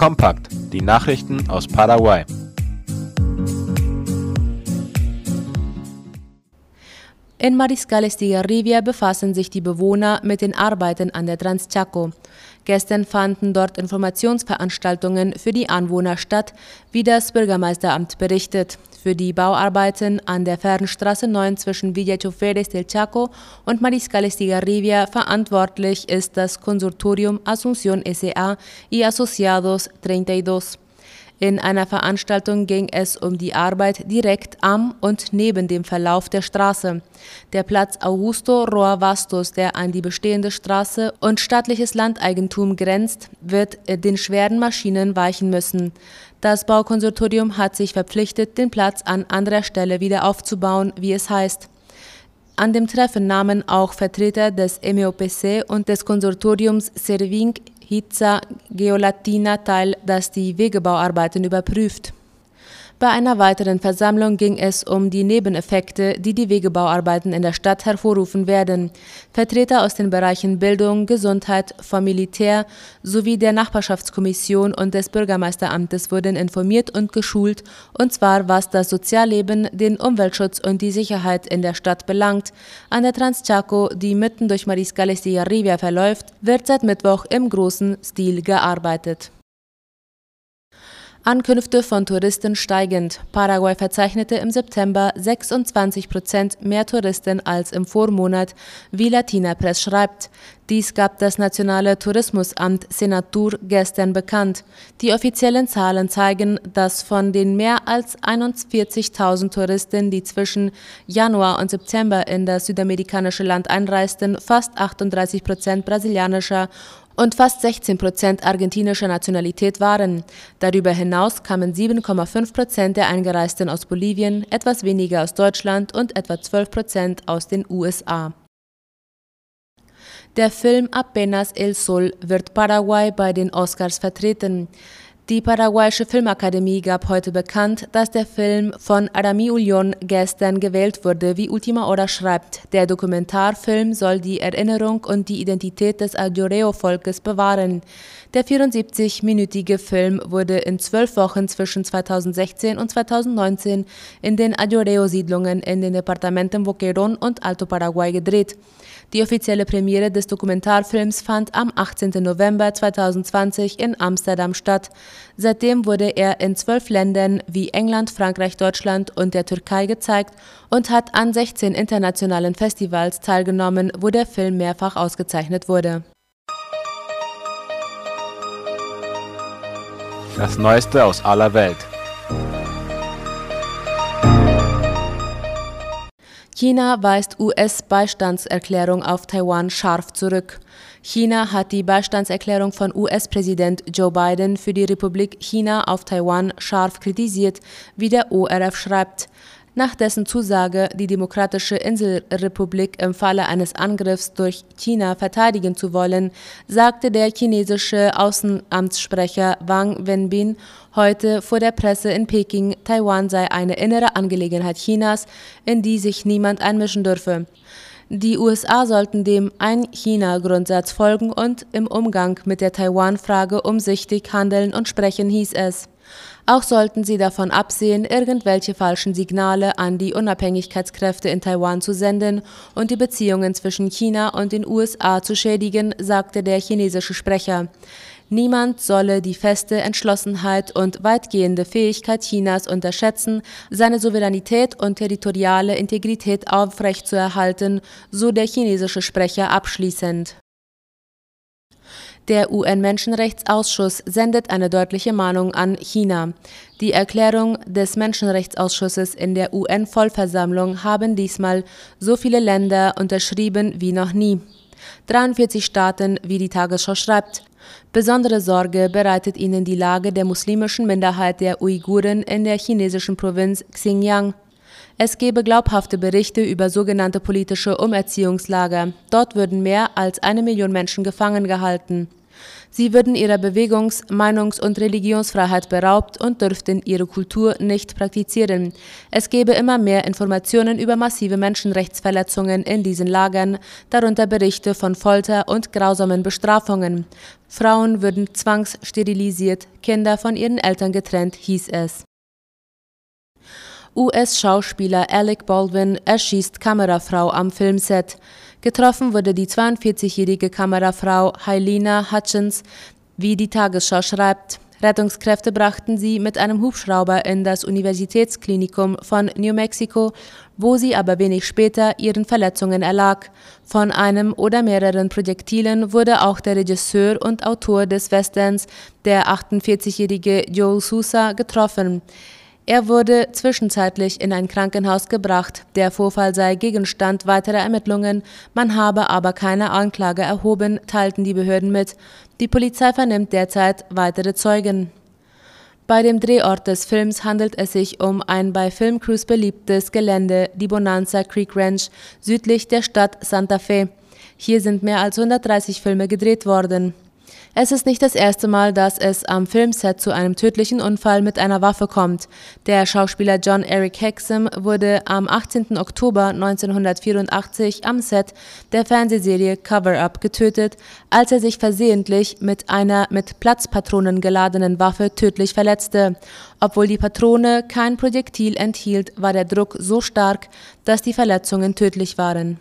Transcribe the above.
Kompakt, die Nachrichten aus Paraguay. In Mariscales de Garrivia befassen sich die Bewohner mit den Arbeiten an der Transchaco. Gestern fanden dort Informationsveranstaltungen für die Anwohner statt, wie das Bürgermeisteramt berichtet. Für die Bauarbeiten an der Fernstraße 9 zwischen Villa Choferes del Chaco und Mariscales de Garrivia verantwortlich ist das Konsortium Asunción S.A. y Asociados 32. In einer Veranstaltung ging es um die Arbeit direkt am und neben dem Verlauf der Straße. Der Platz Augusto Roa Vastos, der an die bestehende Straße und staatliches Landeigentum grenzt, wird den schweren Maschinen weichen müssen. Das Baukonsortium hat sich verpflichtet, den Platz an anderer Stelle wieder aufzubauen, wie es heißt. An dem Treffen nahmen auch Vertreter des MEOPC und des Konsortiums Serving Hitza Geolatina teil, das die Wegebauarbeiten überprüft. Bei einer weiteren Versammlung ging es um die Nebeneffekte, die die Wegebauarbeiten in der Stadt hervorrufen werden. Vertreter aus den Bereichen Bildung, Gesundheit, Familiär sowie der Nachbarschaftskommission und des Bürgermeisteramtes wurden informiert und geschult, und zwar was das Sozialleben, den Umweltschutz und die Sicherheit in der Stadt belangt. An der Transchaco, die mitten durch Mariscales de Arribia verläuft, wird seit Mittwoch im großen Stil gearbeitet. Ankünfte von Touristen steigend. Paraguay verzeichnete im September 26 Prozent mehr Touristen als im Vormonat, wie Latina Press schreibt. Dies gab das nationale Tourismusamt Senatur gestern bekannt. Die offiziellen Zahlen zeigen, dass von den mehr als 41.000 Touristen, die zwischen Januar und September in das südamerikanische Land einreisten, fast 38 Prozent brasilianischer und fast 16 Prozent argentinischer Nationalität waren. Darüber hinaus kamen 7,5 Prozent der Eingereisten aus Bolivien, etwas weniger aus Deutschland und etwa 12 Prozent aus den USA. Der Film Apenas el Sol wird Paraguay bei den Oscars vertreten. Die paraguayische Filmakademie gab heute bekannt, dass der Film von Arami Ullion gestern gewählt wurde, wie Ultima Hora schreibt. Der Dokumentarfilm soll die Erinnerung und die Identität des Ayoreo-Volkes bewahren. Der 74-minütige Film wurde in zwölf Wochen zwischen 2016 und 2019 in den Ayoreo-Siedlungen in den Departementen Boquerón und Alto Paraguay gedreht. Die offizielle Premiere des Dokumentarfilms fand am 18. November 2020 in Amsterdam statt. Seitdem wurde er in zwölf Ländern wie England, Frankreich, Deutschland und der Türkei gezeigt und hat an 16 internationalen Festivals teilgenommen, wo der Film mehrfach ausgezeichnet wurde. Das Neueste aus aller Welt. China weist US-Beistandserklärung auf Taiwan scharf zurück. China hat die Beistandserklärung von US-Präsident Joe Biden für die Republik China auf Taiwan scharf kritisiert, wie der ORF schreibt. Nach dessen Zusage, die Demokratische Inselrepublik im Falle eines Angriffs durch China verteidigen zu wollen, sagte der chinesische Außenamtssprecher Wang Wenbin heute vor der Presse in Peking, Taiwan sei eine innere Angelegenheit Chinas, in die sich niemand einmischen dürfe. Die USA sollten dem Ein-China-Grundsatz folgen und im Umgang mit der Taiwan-Frage umsichtig handeln und sprechen, hieß es. Auch sollten sie davon absehen, irgendwelche falschen Signale an die Unabhängigkeitskräfte in Taiwan zu senden und die Beziehungen zwischen China und den USA zu schädigen, sagte der chinesische Sprecher. Niemand solle die feste Entschlossenheit und weitgehende Fähigkeit Chinas unterschätzen, seine Souveränität und territoriale Integrität aufrechtzuerhalten, so der chinesische Sprecher abschließend. Der UN-Menschenrechtsausschuss sendet eine deutliche Mahnung an China. Die Erklärung des Menschenrechtsausschusses in der UN-Vollversammlung haben diesmal so viele Länder unterschrieben wie noch nie. 43 Staaten, wie die Tagesschau schreibt. Besondere Sorge bereitet ihnen die Lage der muslimischen Minderheit der Uiguren in der chinesischen Provinz Xinjiang. Es gebe glaubhafte Berichte über sogenannte politische Umerziehungslager. Dort würden mehr als eine Million Menschen gefangen gehalten. Sie würden ihrer Bewegungs-, Meinungs- und Religionsfreiheit beraubt und dürften ihre Kultur nicht praktizieren. Es gebe immer mehr Informationen über massive Menschenrechtsverletzungen in diesen Lagern, darunter Berichte von Folter und grausamen Bestrafungen. Frauen würden zwangssterilisiert, Kinder von ihren Eltern getrennt, hieß es. US-Schauspieler Alec Baldwin erschießt Kamerafrau am Filmset. Getroffen wurde die 42-jährige Kamerafrau Helena Hutchins, wie die Tagesschau schreibt. Rettungskräfte brachten sie mit einem Hubschrauber in das Universitätsklinikum von New Mexico, wo sie aber wenig später ihren Verletzungen erlag. Von einem oder mehreren Projektilen wurde auch der Regisseur und Autor des Westerns, der 48-jährige Joel Sousa, getroffen. Er wurde zwischenzeitlich in ein Krankenhaus gebracht. Der Vorfall sei Gegenstand weiterer Ermittlungen, man habe aber keine Anklage erhoben, teilten die Behörden mit. Die Polizei vernimmt derzeit weitere Zeugen. Bei dem Drehort des Films handelt es sich um ein bei Filmcrews beliebtes Gelände, die Bonanza Creek Ranch, südlich der Stadt Santa Fe. Hier sind mehr als 130 Filme gedreht worden. Es ist nicht das erste Mal, dass es am Filmset zu einem tödlichen Unfall mit einer Waffe kommt. Der Schauspieler John Eric Hexum wurde am 18. Oktober 1984 am Set der Fernsehserie Cover Up getötet, als er sich versehentlich mit einer mit Platzpatronen geladenen Waffe tödlich verletzte. Obwohl die Patrone kein Projektil enthielt, war der Druck so stark, dass die Verletzungen tödlich waren.